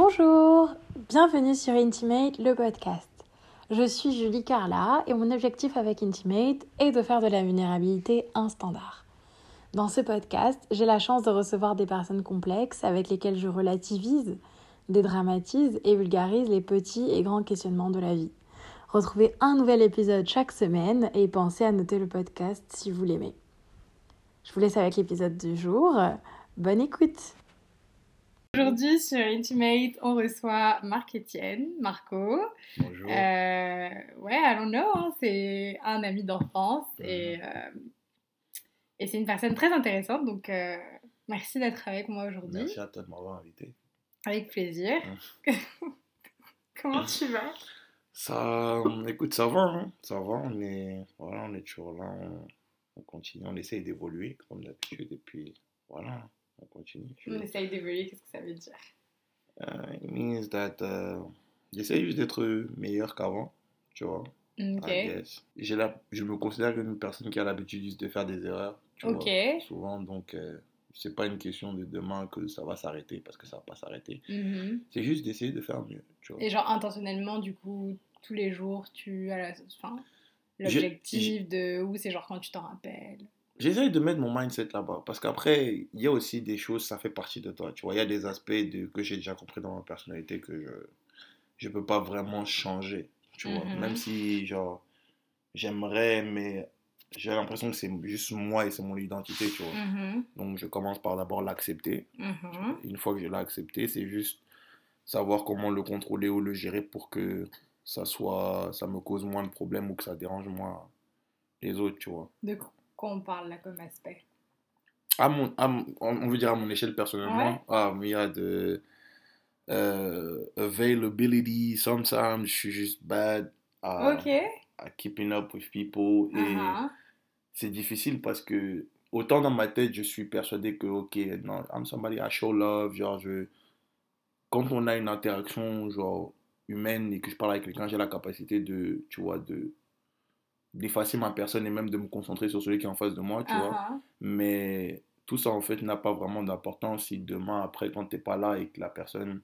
Bonjour, bienvenue sur Intimate, le podcast. Je suis Julie Carla et mon objectif avec Intimate est de faire de la vulnérabilité un standard. Dans ce podcast, j'ai la chance de recevoir des personnes complexes avec lesquelles je relativise, dédramatise et vulgarise les petits et grands questionnements de la vie. Retrouvez un nouvel épisode chaque semaine et pensez à noter le podcast si vous l'aimez. Je vous laisse avec l'épisode du jour. Bonne écoute Aujourd'hui sur Intimate, on reçoit Marc-Étienne, Marco. Bonjour. Euh, ouais, I don't know, hein, c'est un ami d'enfance et, euh, et c'est une personne très intéressante, donc euh, merci d'être avec moi aujourd'hui. Merci à toi de m'avoir invité. Avec plaisir. Comment tu vas? Ça, écoute, ça va, hein, ça va. On est, voilà, on est toujours là. On, on continue, on essaye d'évoluer comme d'habitude et puis voilà, on continue. Je- On essaye d'évoluer, qu'est-ce que ça veut dire? Euh, it means that euh, j'essaye juste d'être meilleur qu'avant, tu vois. J'ai la, je me considère comme une personne qui a l'habitude juste de faire des erreurs, tu Ok. vois. Souvent, donc euh, c'est pas une question de demain que ça va s'arrêter parce que ça va pas s'arrêter. Mhm. C'est juste d'essayer de faire mieux, tu vois. Et genre intentionnellement, du coup, tous les jours, tu as l'objectif de... Ou c'est genre quand tu t'en rappelles J'essaye de mettre mon mindset là-bas parce qu'après, il y a aussi des choses, ça fait partie de toi. Tu vois, il y a des aspects de, que j'ai déjà compris dans ma personnalité que je je peux pas vraiment changer. Tu vois, Mhm. même si, genre, j'aimerais, mais j'ai l'impression que c'est juste moi et c'est mon identité, tu vois. Mhm. Donc, je commence par d'abord l'accepter. Mhm. Une fois que je l'ai accepté, c'est juste savoir comment le contrôler ou le gérer pour que ça soit, ça me cause moins de problèmes ou que ça dérange moins les autres, tu vois. De quoi on parle là comme aspect? À mon, à mon- on veut dire à mon échelle personnellement, Ouais. ah, mais il y a de euh, availability, sometimes je suis juste bad à, à keeping up with people et Uh-huh. c'est difficile parce que autant dans ma tête je suis persuadé que ok, non, I'm somebody I show love, genre je quand on a une interaction genre humaine et que je parle avec quelqu'un, j'ai la capacité de, tu vois, de d'effacer ma personne et même de me concentrer sur celui qui est en face de moi, tu vois. Uh-huh. Mais tout ça, en fait, n'a pas vraiment d'importance si demain, après, quand t'es pas là et que la personne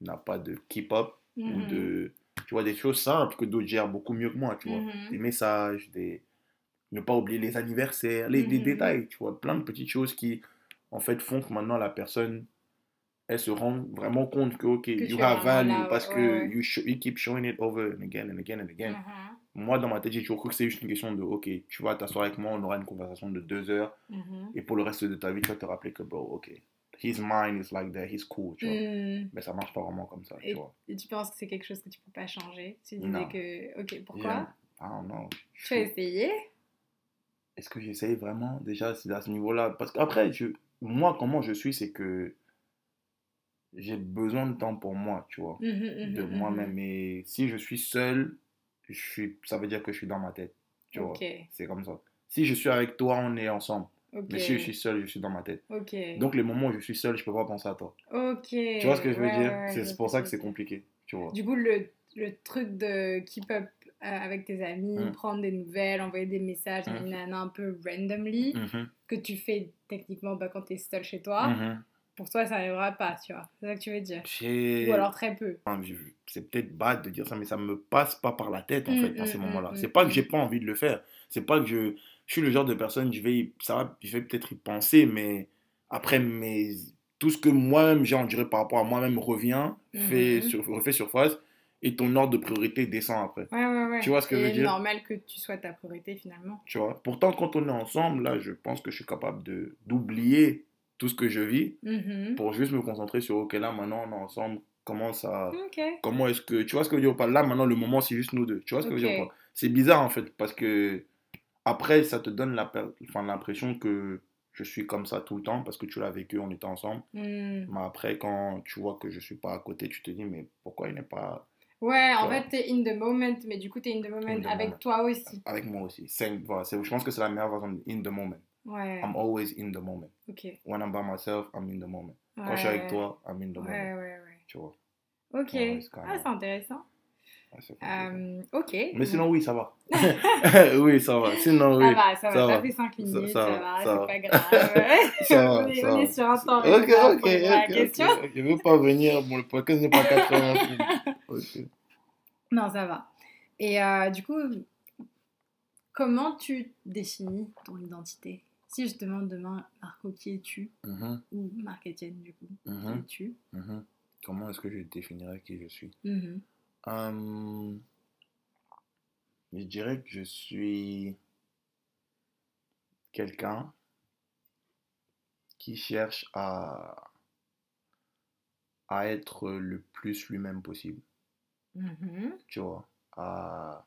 n'a pas de keep up ou Mhm. de, tu vois, des choses simples que d'autres gèrent beaucoup mieux que moi, tu vois. Mhm. Des messages, des... ne pas oublier les anniversaires, les, Mhm. détails, tu vois. Plein de petites choses qui, en fait, font que maintenant, la personne, elle se rend vraiment compte que, ok, Que you tu have value là, parce ouais, que. You, show- you keep showing it over and again and again and again Mhm. moi, dans ma tête, j'ai toujours cru que c'est juste une question de, ok, tu vas t'asseoir avec moi, on aura une conversation de deux heures, Mhm. et pour le reste de ta vie, tu vas te rappeler que, bro, ok, his mind is like that, he's cool, tu vois. Mm. Mais ça marche pas vraiment comme ça, tu Et, vois. et tu penses que c'est quelque chose que tu peux pas changer? Tu disais Non. que. Ok, pourquoi? Yeah. I don't know. Tu as essayé? Est-ce que j'essaye vraiment déjà à ce niveau-là? Parce qu'après, je... moi, comment je suis, c'est que j'ai besoin de temps pour moi, tu vois, Mhm, mhm, de mhm. moi-même. Et si je suis seul, je suis... ça veut dire que je suis dans ma tête, tu vois. C'est comme ça. Si je suis avec toi, on est ensemble. Mais si je suis seul, je suis dans ma tête. Donc les moments où je suis seul, je peux pas penser à toi. Tu vois ce que je veux Ouais, dire? ouais, C'est pour ça tu que c'est compliqué, tu vois. Du coup, le, le truc de keep up euh, avec tes amis, prendre des nouvelles, envoyer des messages, un peu randomly, que tu fais techniquement bah, quand t'es seul chez toi. Pour toi, ça n'arrivera pas, tu vois. C'est ça que tu veux dire. Ou alors très peu. C'est peut-être bad de dire ça, mais ça me passe pas par la tête en Mm, fait dans mm, ces mm, moments-là. mm, C'est pas que j'ai pas envie de le faire. C'est pas que je, je suis le genre de personne, je vais, ça je vais peut-être y penser, mais après, mes, tout ce que moi-même j'ai enduré par rapport à moi-même revient, fait, Mhm. sur, refait surface, et ton ordre de priorité descend après. Ouais, ouais, ouais. Tu vois ce que je veux dire? normal que tu sois ta priorité finalement. Tu vois? Pourtant, quand on est ensemble, là, je pense que je suis capable de d'oublier tout ce que je vis Mhm. pour juste me concentrer sur, ok, là, maintenant, on est ensemble, comment ça... Comment est-ce que... Tu vois ce que je veux dire ou pas Là, maintenant, le moment, c'est juste nous deux. Tu vois ce que je veux dire ou Ok. pas C'est bizarre, en fait, parce que après, ça te donne l'impression que je suis comme ça tout le temps, parce que tu l'as vécu, on était ensemble. Hmm. Mais après, quand tu vois que je suis pas à côté, tu te dis, mais pourquoi il n'est pas Ouais, en fait, t'es in the moment, mais du coup, t'es in the moment In the avec moment. toi aussi. avec moi aussi C'est- voilà, Je pense que c'est la meilleure façon de in the moment. Ouais. I'm always in the moment. Ok. When I'm by myself, I'm in the moment. Quand Ouais. je suis avec toi, I'm in the Ouais, moment. ouais, ouais. Tu vois? Ok. Ouais, c'est quand ah, c'est intéressant. Ouais, c'est. Euh, ok. Mais sinon, oui, ça va. oui, ça va. Sinon, oui. Ça va, ça va. ça va. fait 5 minutes, ça, ça va, va, ça c'est va. pas grave. Ça va, on est, on est sur un temps. Ok, ok, à la ok, question. ok. Je veux pas venir. Bon, le podcast n'est pas 80 minutes. Ok. Non, ça va. Et euh, du coup, comment tu définis ton identité? Si je demande demain, Marco, qui es-tu Mhm, Ou Marc-Étienne, du coup, qui mhm, es-tu mhm. Comment est-ce que je définirais qui je suis. Hum, Je dirais que je suis quelqu'un qui cherche à, à être le plus lui-même possible, tu vois, à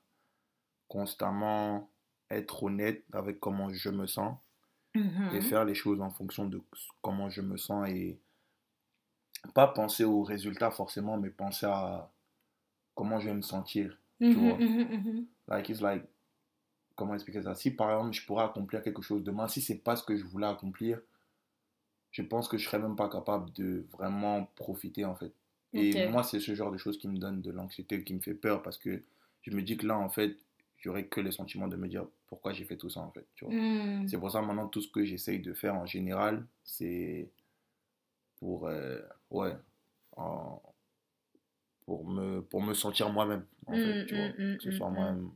constamment être honnête avec comment je me sens et Mhm. faire les choses en fonction de comment je me sens et pas penser aux résultats forcément, mais penser à comment je vais me sentir, tu Mhm, vois. mhm. Like, it's like, comment expliquer ça? Si par exemple je pourrais accomplir quelque chose demain, si c'est pas ce que je voulais accomplir, je pense que je serais même pas capable de vraiment profiter en fait. Et moi, c'est ce genre de choses qui me donne de l'anxiété, qui me fait peur parce que je me dis que là, en fait, que les sentiments de me dire pourquoi j'ai fait tout ça en fait, tu vois. Mhm. C'est pour ça maintenant tout ce que j'essaye de faire en général, c'est pour, euh, ouais, en- pour me, pour me sentir moi-même en fait, Mm, tu vois. mm, mm, Que ce soit moi-même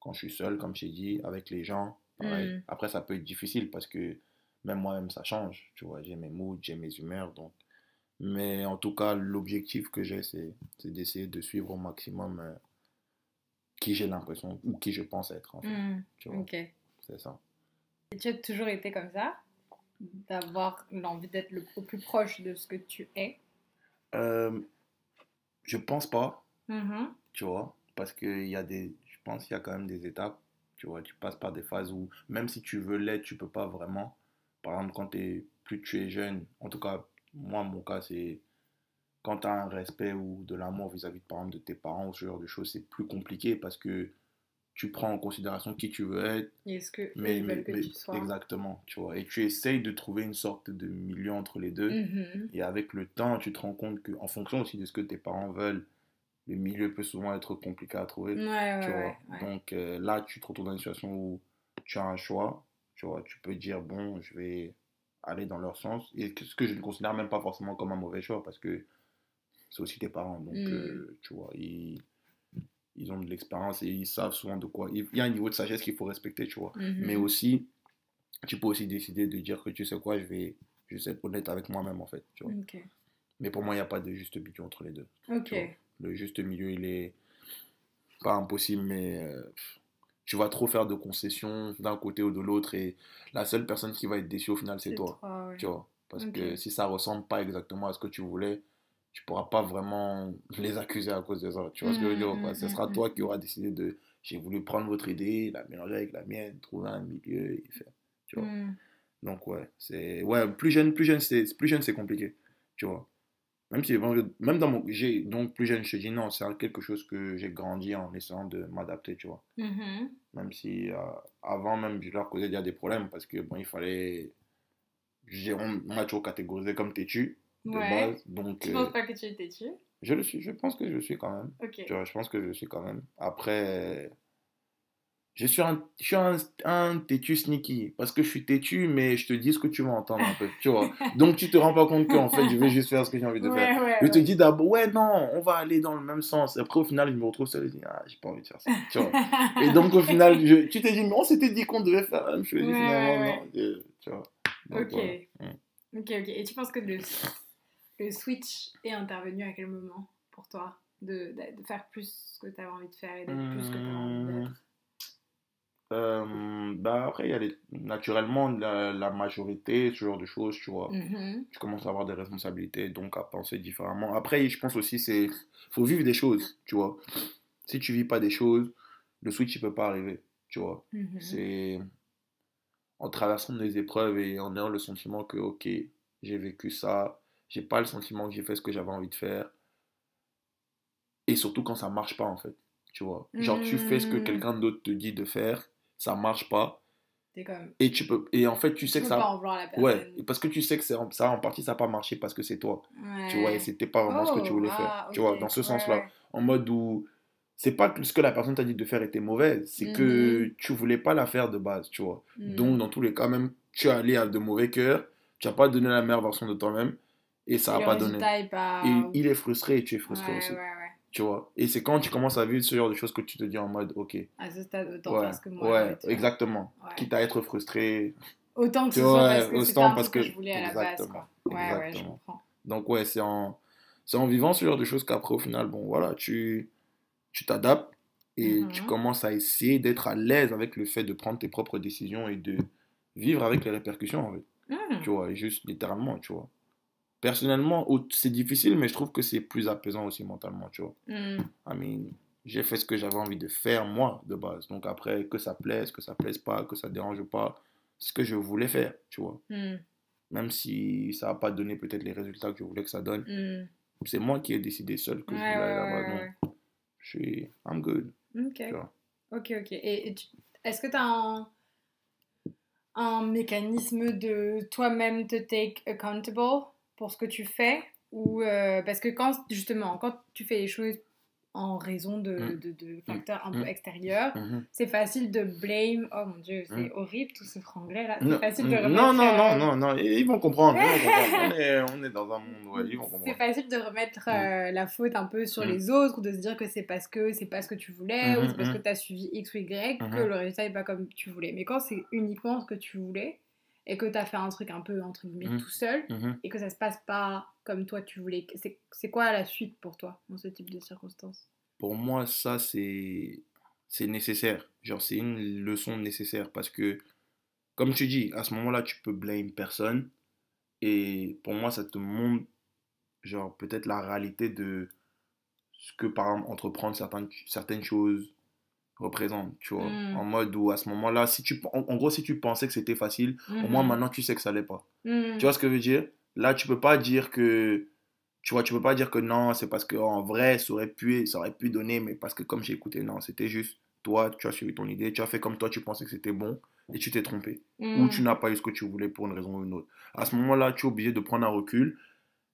quand je suis seul, comme j'ai dit, avec les gens, pareil. Après, ça peut être difficile parce que même moi-même, ça change, tu vois. J'ai mes moods, j'ai mes humeurs, donc. Mais en tout cas, l'objectif que j'ai, c'est c'est d'essayer de suivre au maximum euh, qui j'ai l'impression, ou qui je pense être, en fait, Mhm. tu vois. Ok. C'est ça. Et tu as toujours été comme ça D'avoir l'envie d'être le plus proche de ce que tu es? Euh, je pense pas, Mhm. tu vois, parce qu'il y a des, je pense qu'il y a quand même des étapes, tu vois, tu passes par des phases où même si tu veux l'être, tu peux pas vraiment. Par exemple, quand t'es, plus tu es jeune, en tout cas, moi, mon cas, c'est quand tu as un respect ou de l'amour vis-à-vis, par exemple, de tes parents ou ce genre de choses, c'est plus compliqué parce que tu prends en considération qui tu veux être, Et est-ce que eux, mais, mais- que mais- tu sois exactement, tu vois, et tu essayes de trouver une sorte de milieu entre les deux. Mhm. Et avec le temps, tu te rends compte qu'en fonction aussi de ce que tes parents veulent, le milieu peut souvent être compliqué à trouver. Ouais, ouais, tu vois. ouais. Donc euh, là, tu te retrouves dans une situation où tu as un choix. Tu vois, tu peux dire, bon, je vais aller dans leur sens. Et ce que je ne considère même pas forcément comme un mauvais choix parce que c'est aussi tes parents. Donc, Mm. euh, tu vois, ils, ils ont de l'expérience et ils savent souvent de quoi. Il y a un niveau de sagesse qu'il faut respecter, tu vois. Mhm. Mais aussi, tu peux aussi décider de dire que tu sais quoi, je vais, je vais être honnête avec moi-même en fait. Tu vois. Mais pour moi, il n'y a pas de juste milieu entre les deux. Le juste milieu, il est pas impossible, mais euh, tu vas trop faire de concessions d'un côté ou de l'autre et la seule personne qui va être déçue au final, c'est toi. toi, ouais. Tu vois. Parce que si ça ressemble pas exactement à ce que tu voulais, tu pourras pas vraiment les accuser à cause de ça. Tu vois ce que je veux dire ou pas? Mm, Ce mm, sera mm, toi mm. qui auras décidé de j'ai voulu prendre votre idée, la mélanger avec la mienne, trouver un milieu et faire. Tu vois? Donc ouais, c'est ouais, plus jeune, plus jeune c'est plus jeune c'est compliqué, tu vois? Même si même dans mon j'ai donc plus jeune, je te dis non, c'est quelque chose que j'ai grandi en essayant de m'adapter, tu vois? Même si euh, avant même je leur causais déjà des problèmes parce que bon, il fallait j'ai on m'a toujours catégorisé comme têtu de Ouais. base, donc Tu euh, penses pas que tu es têtu je le suis, je pense que je le suis quand même. Tu vois, je pense que je le suis quand même. Après, je suis un, je suis un, un têtu sneaky. Parce que je suis têtu, mais je te dis ce que tu vas entendre un peu. Tu vois. Donc, tu te rends pas compte qu'en fait, je vais juste faire ce que j'ai envie de faire. Ouais, Je te dis d'abord, ouais, non, on va aller dans le même sens. Après, au final, je me retrouve seul et je dis, ah, j'ai pas envie de faire ça. Tu vois. Et donc, au final, je- tu t'es dit, mais on s'était dit qu'on devait faire la même chose. Finalement, non. Tu vois. Donc, Ok. Mm. Ok, ok. Et tu penses que le, le switch est intervenu à quel moment pour toi de, de, de faire plus ce que tu avais envie de faire et d'être plus ce que tu avais envie Hmm. d'être Euh, bah après, il y a les- naturellement la, la majorité, ce genre de choses, tu vois. Mhm. Tu commences à avoir des responsabilités, donc à penser différemment. Après, je pense aussi, c'est faut vivre des choses, tu vois. Si tu vis pas des choses, le switch, il peut pas arriver, tu vois. Mhm. C'est en traversant des épreuves et en ayant le sentiment que, ok, j'ai vécu ça, j'ai pas le sentiment que j'ai fait ce que j'avais envie de faire. Et surtout quand ça marche pas, en fait, tu vois. Genre, tu fais ce que Mhm. quelqu'un d'autre te dit de faire, ça marche pas, comme. et tu peux, et en fait, tu sais Tu que peux pas ça, en la ouais, parce que tu sais que c'est en- ça, en partie, ça n'a pas marché parce que c'est toi, tu vois, et Ouais. c'était pas vraiment ce que tu Oh, voulais ah, faire, tu ok. vois, dans ce Ouais, sens-là. ouais. En mode où c'est pas que ce que la personne t'a dit de faire était mauvais, c'est que tu voulais pas la faire de base, tu vois. Donc, dans tous les cas, même tu es allé à de mauvais cœurs, tu n'as pas donné la meilleure version de toi-même et ça n'a pas donné. il est frustré et tu es frustré aussi. Tu vois. Et c'est quand tu commences à vivre ce genre de choses que tu te dis en mode, ok. À ce stade, autant faire ce que moi. Ouais, exactement. Quitte à être frustré. Autant que ce soit parce que c'est parce que, que je voulais à la base. Quoi. Ouais, ouais, je comprends. Donc, ouais, c'est en, en vivant ce genre de choses qu'après, au final, bon, voilà, tu tu t'adaptes et tu mhm. commences à essayer d'être à l'aise avec le fait de prendre tes propres décisions et de vivre avec les répercussions, en fait. Mhm. Tu vois, juste littéralement, tu vois. Personnellement, c'est difficile, mais je trouve que c'est plus apaisant aussi mentalement, tu vois. Mhm. I mean, j'ai fait ce que j'avais envie de faire, moi, de base. Donc après, que ça plaise, que ça plaise pas, que ça dérange pas, ce que je voulais faire, tu vois. Même si ça n'a pas donné peut-être les résultats que je voulais que ça donne. C'est moi qui ai décidé seul que je voulais aller là-bas je suis, I'm good. Ok. Ok, ok. Et, est-ce que tu as un, un mécanisme de toi-même te take accountable? Pour ce que tu fais ou euh, parce que quand justement quand tu fais les choses en raison de, mm. de, de facteurs un peu mm. extérieurs. Mm-hmm. C'est facile de blame. Oh mon dieu, c'est mm. horrible tout ce franglais là. C'est facile de remettre. Non, non, non, non, non, ils vont comprendre. Ils vont comprendre. on, est, on, est, dans un monde, ouais, ils vont comprendre. C'est facile de remettre euh, la faute un peu sur les autres ou de se dire que c'est parce que c'est pas ce que tu voulais ou mm-hmm, c'est parce que mm-hmm. tu as suivi X ou Y que le résultat n'est pas comme tu voulais. Mais quand c'est uniquement ce que tu voulais et que tu as fait un truc un peu entre guillemets tout seul et que ça se passe pas comme toi tu voulais. C'est quoi la suite pour toi dans ce type de circonstances? Pour moi, ça, c'est nécessaire. Genre, c'est une leçon nécessaire parce que, comme tu dis, à ce moment-là, tu peux blâmer personne. Et pour moi, ça te montre, genre, peut-être la réalité de ce que, par exemple, entreprendre certaines, certaines choses représente, tu vois. Hmm. En mode où, à ce moment-là, si tu, en, gros, si tu pensais que c'était facile, au moins hmm. maintenant, tu sais que ça l'est pas. Hmm. Tu vois ce que je veux dire? Là, tu peux pas dire que. Tu vois, tu peux pas dire que non, c'est parce qu'en vrai, ça aurait, pu, ça aurait pu donner, mais parce que comme j'ai écouté, non, c'était juste toi, tu as suivi ton idée, tu as fait comme toi, tu pensais que c'était bon, et tu t'es trompé. Ou tu n'as pas eu ce que tu voulais pour une raison ou une autre. À ce moment-là, tu es obligé de prendre un recul,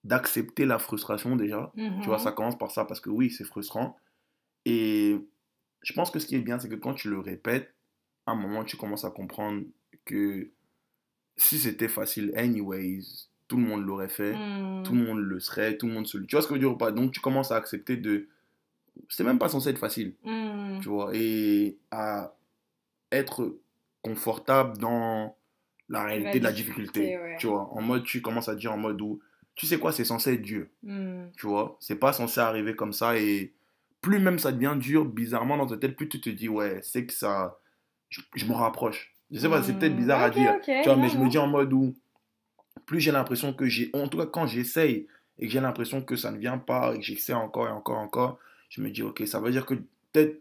d'accepter la frustration déjà. Tu vois, ça commence par ça, parce que oui, c'est frustrant. Et je pense que ce qui est bien, c'est que quand tu le répètes, à un moment, tu commences à comprendre que si c'était facile, anyways, tout le monde l'aurait fait, tout le hmm. monde le serait, tout le monde se Tu vois ce que je veux dire ou pas? Donc tu commences à accepter de. C'est même pas censé être facile. Hmm. Tu vois? Et à être confortable dans la réalité de la difficulté. Tu vois? En mode, tu commences à dire en mode où. Tu sais quoi, c'est censé être Dieu. Hmm. Tu vois? C'est pas censé arriver comme ça et plus même ça devient dur, bizarrement dans ta tête, plus tu te dis, ouais, c'est que ça. Je, je me rapproche. Je sais pas, c'est peut-être bizarre à dire. tu vois, mais je me dis en mode où plus j'ai l'impression que j'ai, en tout cas quand j'essaye et que j'ai l'impression que ça ne vient pas et que j'essaie encore et encore et encore, je me dis ok, ça veut dire que peut-être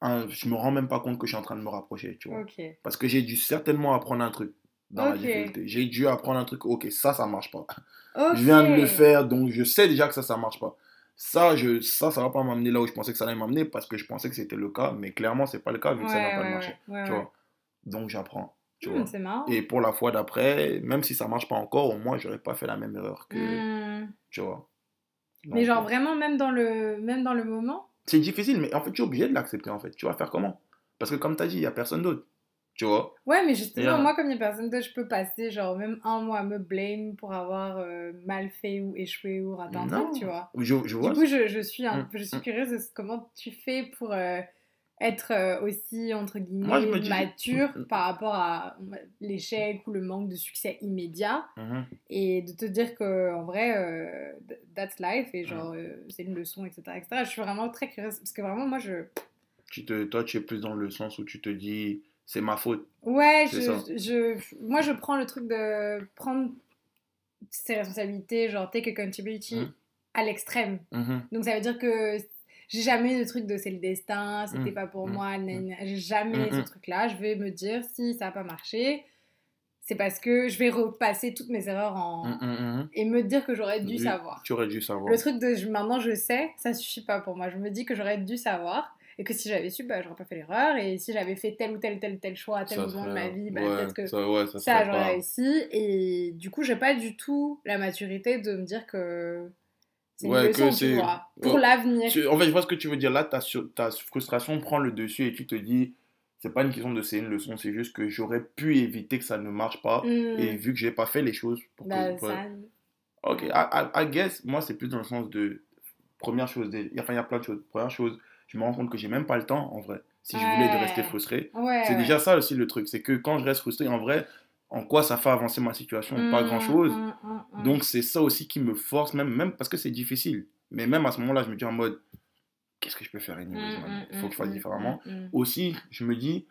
hein, je me rends même pas compte que je suis en train de me rapprocher, tu vois. Parce que j'ai dû certainement apprendre un truc dans la difficulté. J'ai dû apprendre un truc, ok, ça, ça marche pas. Je viens de le faire, donc je sais déjà que ça, ça marche pas. Ça, je, ça, ça va pas m'amener là où je pensais que ça allait m'amener parce que je pensais que c'était le cas, mais clairement, c'est pas le cas vu que ça n'a pas marché. tu vois. Donc j'apprends. Hmm, c'est marrant. Et pour la fois d'après, même si ça marche pas encore, au moins j'aurais pas fait la même erreur que. Hmm. Tu vois. mais genre euh, vraiment, même dans le, même dans le moment? C'est difficile, mais en fait, tu es obligé de l'accepter en fait. Tu vas faire comment? Parce que comme tu as dit, il y a personne d'autre. Tu vois? Ouais, mais justement, moi, comme a personne je peux passer genre même un mois à me blame pour avoir euh, mal fait ou échoué ou raté un truc, tu vois. Je, je vois. Du coup, je, je suis, un, hmm, je suis curieuse de comment tu fais pour. Euh, être euh, aussi, entre guillemets, mature mm, mm. par rapport à l'échec ou le manque de succès immédiat. Mm-hmm. Et de te dire que en vrai, that's life et genre, c'est une leçon, etc., etc. Je suis vraiment très curieuse parce que vraiment, moi, je. Tu te, toi, tu es plus dans le sens où tu te dis, c'est ma faute. Ouais, je, je, moi, je prends le truc de prendre ses responsabilités, genre take accountability, mm. à l'extrême. Mm-hmm. Donc, ça veut dire que j'ai jamais le truc de c'est le destin, c'était mmh. pas pour mmh. moi, mmh. j'ai jamais ce truc-là. Je vais me dire si ça n'a pas marché, c'est parce que je vais repasser toutes mes erreurs en... et me dire que j'aurais dû savoir. Tu aurais dû savoir. Le truc de maintenant je sais, ça suffit pas pour moi. Je me dis que j'aurais dû savoir et que si j'avais su, bah, j'aurais pas fait l'erreur. Et si j'avais fait tel ou tel tel tel choix à tel moment de ma vie, bah, peut-être que ça, ça j'aurais réussi. Et du coup, j'ai pas du tout la maturité de me dire que C'est une leçon, tu vois, pour l'avenir. En fait, je vois ce que tu veux dire. Là, ta, ta frustration prend le dessus et tu te dis, c'est pas une question de c'est une leçon, c'est juste que j'aurais pu éviter que ça ne marche pas. Mm. Et vu que j'ai pas fait les choses pour bah, que. Ça... Ok, I, guess, moi, c'est plus dans le sens de. Première chose, enfin, il y a plein de choses. Première chose, je me rends compte que j'ai même pas le temps, en vrai, si je voulais de rester frustré. c'est déjà ça aussi le truc, c'est que quand je reste frustré, en vrai, en quoi ça fait avancer ma situation? Pas mm, grand chose. Mm, Donc, c'est ça aussi qui me force, même, même parce que c'est difficile. Mais même à ce moment-là, je me dis en mode, qu'est-ce que je peux faire Il faut que je fasse différemment. Aussi, je me dis,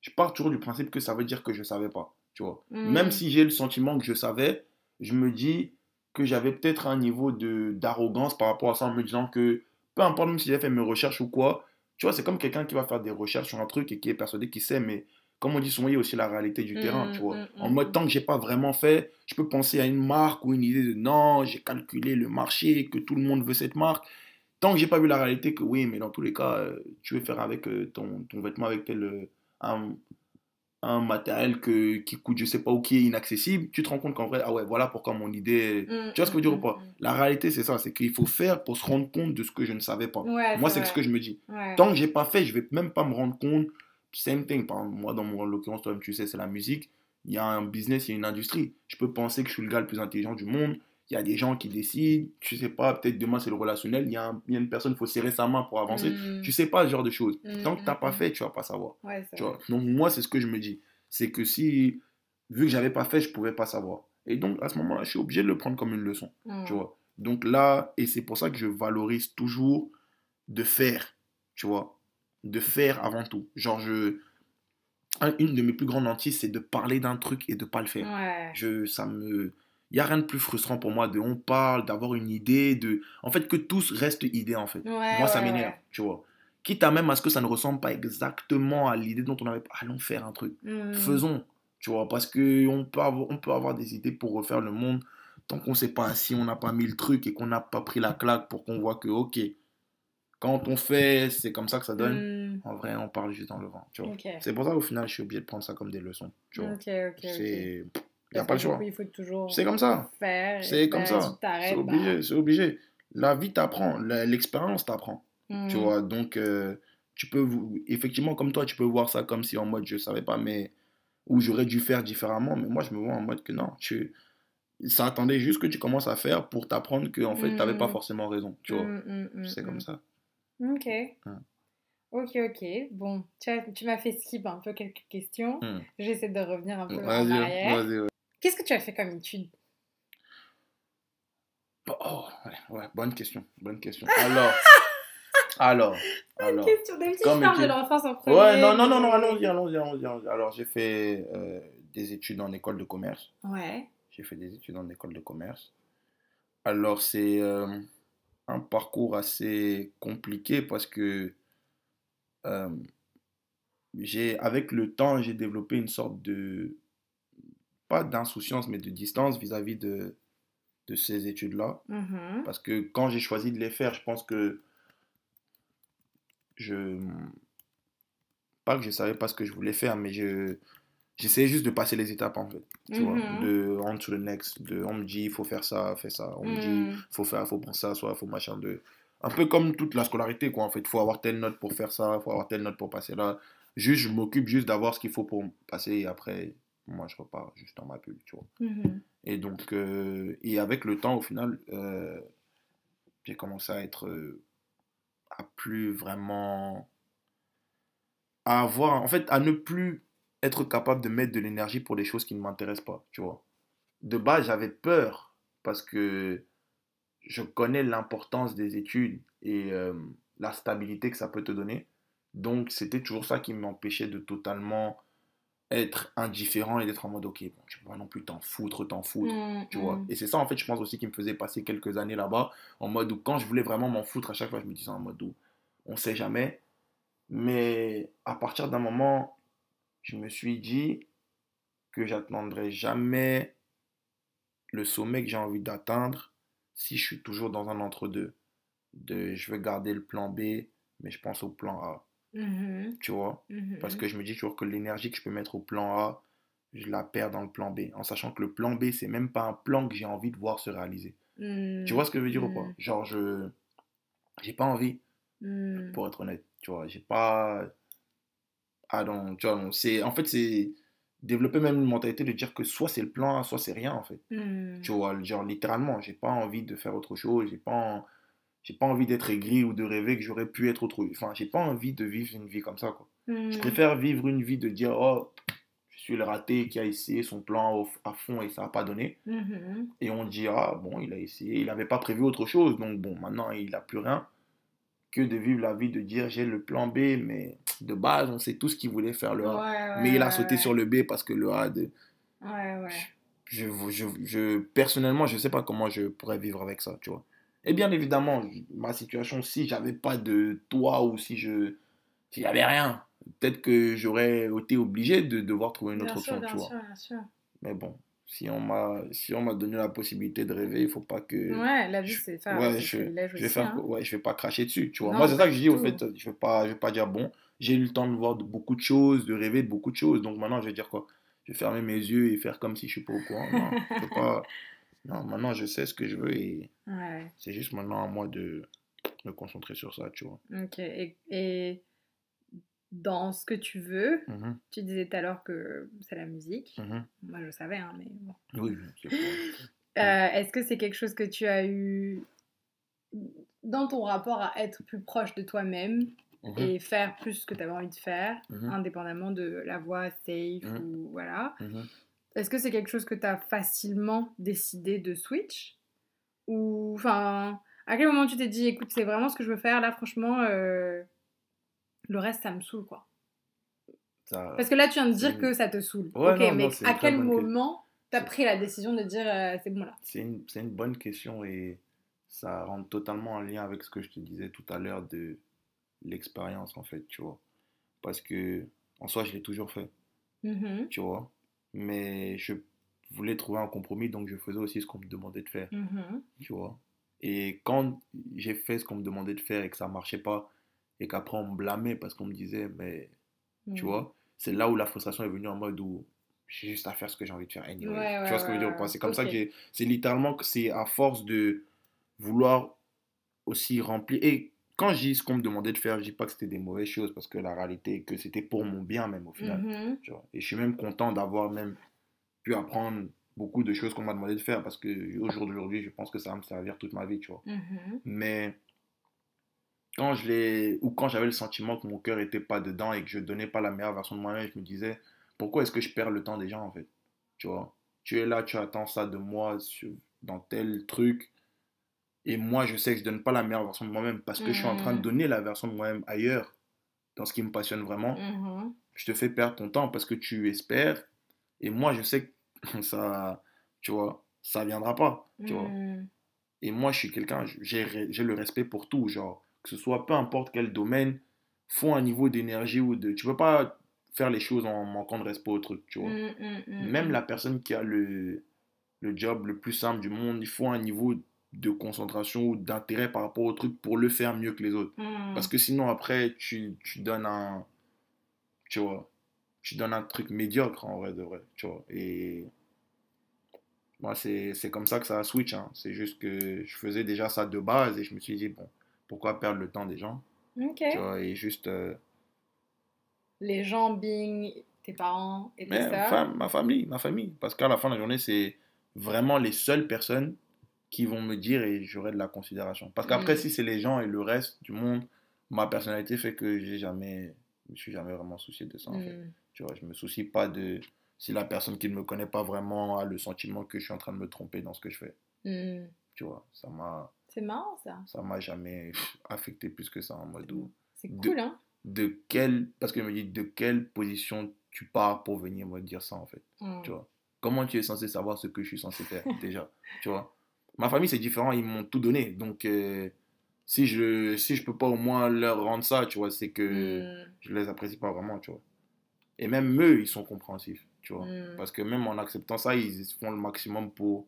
je pars toujours du principe que ça veut dire que je savais pas. Tu vois Même si j'ai le sentiment que je savais, je me dis, que j'avais peut-être un niveau d'arrogance par rapport à ça en me disant que peu importe même si j'ai fait mes recherches ou quoi, tu vois, c'est comme quelqu'un qui va faire des recherches sur un truc et qui est persuadé qu'il sait, mais comme on dit souvent, il y a aussi la réalité du terrain, tu vois. Mmh, mmh, en mode, mmh. tant que j'ai pas vraiment fait, je peux penser à une marque ou une idée de non, j'ai calculé le marché, que tout le monde veut cette marque. Tant que j'ai pas vu la réalité, que oui, mais dans tous les cas, euh, tu veux faire avec euh, ton, ton vêtement avec tel, euh, un, un matériel que, qui coûte je sais pas où, qui est inaccessible, tu te rends compte qu'en vrai, ah ouais, voilà pourquoi mon idée. Mm, tu vois ce que je veux dire ou mm, pas? mm, La réalité, c'est ça, c'est qu'il faut faire pour se rendre compte de ce que je ne savais pas. moi, c'est ce que je me dis. Tant que j'ai pas fait, je vais même pas me rendre compte. Same thing. Par moi, dans mon l'occurrence, toi tu sais, c'est la musique. Il y a un business, il y a une industrie. Je peux penser que je suis le gars le plus intelligent du monde. Il y a des gens qui décident, tu sais pas, peut-être demain c'est le relationnel, il y, il y a une personne, il faut serrer sa main pour avancer. Tu sais pas ce genre de choses. Tant que tu n'as pas fait, tu vas pas savoir. tu vois? Donc moi, c'est ce que je me dis c'est que si, vu que j'avais pas fait, je pouvais pas savoir. Et donc, à ce moment-là, je suis obligé de le prendre comme une leçon. Tu mmh. vois? Donc là, et c'est pour ça que je valorise toujours de faire, tu vois? De faire avant tout. Genre, je. Une de mes plus grandes hantises, c'est de parler d'un truc et de pas le faire. Je, ça me. Il n'y a rien de plus frustrant pour moi de on parle, d'avoir une idée, de. En fait, que tous restent idées, en fait. moi, ça m'énerve, tu vois quitte à même à ce que ça ne ressemble pas exactement à l'idée dont on avait allons faire un truc mmh. faisons tu vois parce que on peut avoir, on peut avoir des idées pour refaire le monde tant qu'on sait pas si on n'a pas mis le truc et qu'on n'a pas pris la claque pour qu'on voit que ok quand on fait c'est comme ça que ça donne mmh. en vrai on parle juste dans le vent tu vois c'est pour ça au final je suis obligé de prendre ça comme des leçons tu vois c'est il n'y a pas le choix. C'est comme ça. C'est comme ça. C'est obligé. Bah. C'est obligé. La vie t'apprend. L'expérience t'apprend. Tu mmh. vois, donc euh, tu peux, effectivement, comme toi, tu peux voir ça comme si en mode je savais pas, mais ou j'aurais dû faire différemment, mais moi je me vois en mode que non, tu, ça attendait juste que tu commences à faire pour t'apprendre que en fait, tu n'avais pas mmh. forcément raison, tu vois. Mmh, c'est comme ça. Ok. Ok, ok. Bon, tu, tu m'as fait skip un peu quelques questions. J'essaie de revenir un peu en arrière. Qu'est-ce que tu as fait comme étude? Oh, ouais, bonne question. Bonne question. Alors, Alors, alors. question. D'habitude, je parle de l'enfance en premier. Ouais, non, non, non, non allons-y, allons-y, allons-y. Alors, j'ai fait euh, des études en école de commerce. Ouais. J'ai fait des études en école de commerce. Alors, c'est euh, un parcours assez compliqué parce que euh, j'ai, avec le temps, j'ai développé une sorte de, pas d'insouciance, mais de distance vis-à-vis de, de ces études-là. Mm-hmm. Parce que quand j'ai choisi de les faire, je pense que je pas que je savais pas ce que je voulais faire mais je j'essayais juste de passer les étapes en fait tu vois mm-hmm. de on to the next de on me dit il faut faire ça fais ça on me dit mm. faut faire faut prendre ça soit faut machin de un peu comme toute la scolarité quoi en fait faut avoir telle note pour faire ça faut avoir telle note pour passer là juste je m'occupe juste d'avoir ce qu'il faut pour passer et après moi je repars juste dans ma bulle tu vois mm-hmm. et donc euh, et avec le temps au final euh, j'ai commencé à être euh, à plus vraiment à avoir, en fait, à ne plus être capable de mettre de l'énergie pour des choses qui ne m'intéressent pas, tu vois. De base, j'avais peur parce que je connais l'importance des études et euh, la stabilité que ça peut te donner. Donc, c'était toujours ça qui m'empêchait de totalement être indifférent et d'être en mode, ok, bon, tu peux pas non plus t'en foutre, t'en foutre, mmh, tu vois. Mmh. Et c'est ça, en fait, je pense aussi qui me faisait passer quelques années là-bas, en mode où quand je voulais vraiment m'en foutre, à chaque fois, je me disais en mode où on sait jamais. Mais à partir d'un moment, je me suis dit que j'attendrai jamais le sommet que j'ai envie d'atteindre si je suis toujours dans un entre-deux. De, je veux garder le plan B, mais je pense au plan A. Mmh tu vois? Mmh Parce que je me dis toujours que l'énergie que je peux mettre au plan A, je la perds dans le plan B. En sachant que le plan B, c'est même pas un plan que j'ai envie de voir se réaliser. Tu vois ce que je veux dire ou pas? Genre, je. J'ai pas envie, pour être honnête. Tu vois, j'ai pas. Ah non, tu vois, non, c'est. En fait, c'est. Développer même une mentalité de dire que soit c'est le plan, soit c'est rien, en fait. Tu vois, genre, littéralement, j'ai pas envie de faire autre chose, j'ai pas. en- J'ai pas envie d'être aigri ou de rêver que j'aurais pu être autre. Enfin, j'ai pas envie de vivre une vie comme ça, quoi. Je Hmm. préfère vivre une vie de dire, oh, je suis le raté qui a essayé son plan au- à fond et ça n'a pas donné. Mhm. Et on dit, ah, bon, il a essayé, il n'avait pas prévu autre chose, donc bon, maintenant il n'a plus rien. Que de vivre la vie de dire, j'ai le plan B, mais de base, on sait tous qu'il voulait faire le A. Ouais, mais il a ouais, sauté sur le B parce que le A, de... Ouais, ouais. je, je, je- personnellement, je sais pas comment je pourrais vivre avec ça, tu vois. Et bien évidemment, ma situation, si j'avais pas de toit ou si je, s'il y avait rien, peut-être que j'aurais été obligé de devoir trouver une autre Bien sûr, option, bien tu vois. sûr, bien sûr. Mais bon, si on m'a, si on m'a donné la possibilité de rêver, il faut pas que, Ouais, la vie, c'est ça. ouais, je, je vais faire, hein. ouais, je vais pas cracher dessus, tu vois. Non, Moi, c'est ça que je dis, au fait, je vais pas, je vais pas dire, bon, j'ai eu le temps de voir de beaucoup de choses, de rêver de beaucoup de choses, donc maintenant, je vais dire quoi? Je vais fermer mes yeux et faire comme si je suis pas au courant. Non, je vais pas, non, maintenant, je sais ce que je veux et Ouais, c'est juste maintenant à moi de me concentrer sur ça, tu vois. ok. Et, et dans ce que tu veux, Mhm, tu disais tout à l'heure que c'est la musique. mhm. Moi, je savais, hein, mais bon. Oui, c'est pas- Euh, Est-ce que c'est quelque chose que tu as eu dans ton rapport à être plus proche de toi-même Mhm, et faire plus ce que tu avais envie de faire, indépendamment de la voie safe ou voilà? Est-ce que c'est quelque chose que tu as facilement décidé de switch Ou, enfin, à quel moment tu t'es dit, écoute, c'est vraiment ce que je veux faire, là, franchement, euh, le reste, ça me saoule, quoi. Ça- Parce que là, tu viens de dire que ça te saoule. Ouais, ok, non, mais non, à quel moment t'as C'est- pris la décision de dire, euh, c'est bon, là C'est une, une bonne question et ça rentre totalement en lien avec ce que je te disais tout à l'heure de l'expérience, en fait, tu vois. Parce que, en soi, je l'ai toujours fait, Mhm, tu vois? Mais je voulais trouver un compromis, donc je faisais aussi ce qu'on me demandait de faire, mhm, tu vois. Et quand j'ai fait ce qu'on me demandait de faire et que ça marchait pas, et qu'après on me blâmait parce qu'on me disait, mais tu mhm. vois, c'est là où la frustration est venue en mode où j'ai juste à faire ce que j'ai envie de faire anyway. Ouais, ouais, tu vois ce que je veux dire. C'est comme ça que j'ai. C'est littéralement que c'est à force de vouloir aussi remplir. Et quand je dis ce qu'on me demandait de faire, je dis pas que c'était des mauvaises choses parce que la réalité est que c'était pour mon bien même au final. Mhm, Tu vois. Et je suis même content d'avoir même pu apprendre beaucoup de choses qu'on m'a demandé de faire parce que au jour d'aujourd'hui, je pense que ça va me servir toute ma vie, tu vois. mhm, Mais quand je l'ai ou quand j'avais le sentiment que mon cœur était pas dedans et que je donnais pas la meilleure version de moi-même, je me disais pourquoi est-ce que je perds le temps des gens en fait? Tu vois Tu es là, tu attends ça de moi sur- dans tel truc et moi je sais que je donne pas la meilleure version de moi-même parce que je suis en train de Mhm. donner la version de moi-même ailleurs dans ce qui me passionne vraiment. mhm. Je te fais perdre ton temps parce que tu espères et moi je sais que ça tu vois, ça viendra pas, tu vois. Mhm. Et moi, je suis quelqu'un, j'ai le respect pour tout, genre, que ce soit peu importe quel domaine, faut un niveau d'énergie ou de... Tu peux pas faire les choses en manquant de respect au truc, tu vois. Mhm, Même la personne qui a le, le job le plus simple du monde, il faut un niveau de concentration ou d'intérêt par rapport au truc pour le faire mieux que les autres. Mhm. Parce que sinon, après, tu, tu donnes un... Tu vois, tu donnes un truc médiocre, en vrai, de vrai, tu vois. Et... Moi, c'est c'est comme ça que ça a switch. hein. C'est juste que je faisais déjà ça de base et je me suis dit, bon, pourquoi perdre le temps des gens? Ok. tu vois, Et juste. euh, Les gens, being tes parents et mais enfin, ma famille, ma famille. Parce qu'à la fin de la journée, c'est vraiment les seules personnes qui vont me dire et j'aurai de la considération. Parce qu'après, Mm. si c'est les gens et le reste du monde, ma personnalité fait que j'ai jamais. Je me suis jamais vraiment soucié de ça, en fait. Mhm. Tu vois, je me soucie pas de si la personne qui ne me connaît pas vraiment a le sentiment que je suis en train de me tromper dans ce que je fais. Mhm. Tu vois, ça m'a C'est marrant ça. ça m'a jamais affecté plus que ça en mode où C'est De- cool, hein de quelle parce que je me dis de quelle position tu pars pour venir me dire ça en fait, tu vois. Comment tu es censé savoir ce que je suis censé faire déjà, tu vois? Ma famille c'est différent, ils m'ont tout donné. Donc euh, si je si je peux pas au moins leur rendre ça, tu vois, c'est que Mhm. je les apprécie pas vraiment, tu vois. Et même eux, ils sont compréhensifs, tu vois. Mhm. Parce que même en acceptant ça, ils font le maximum pour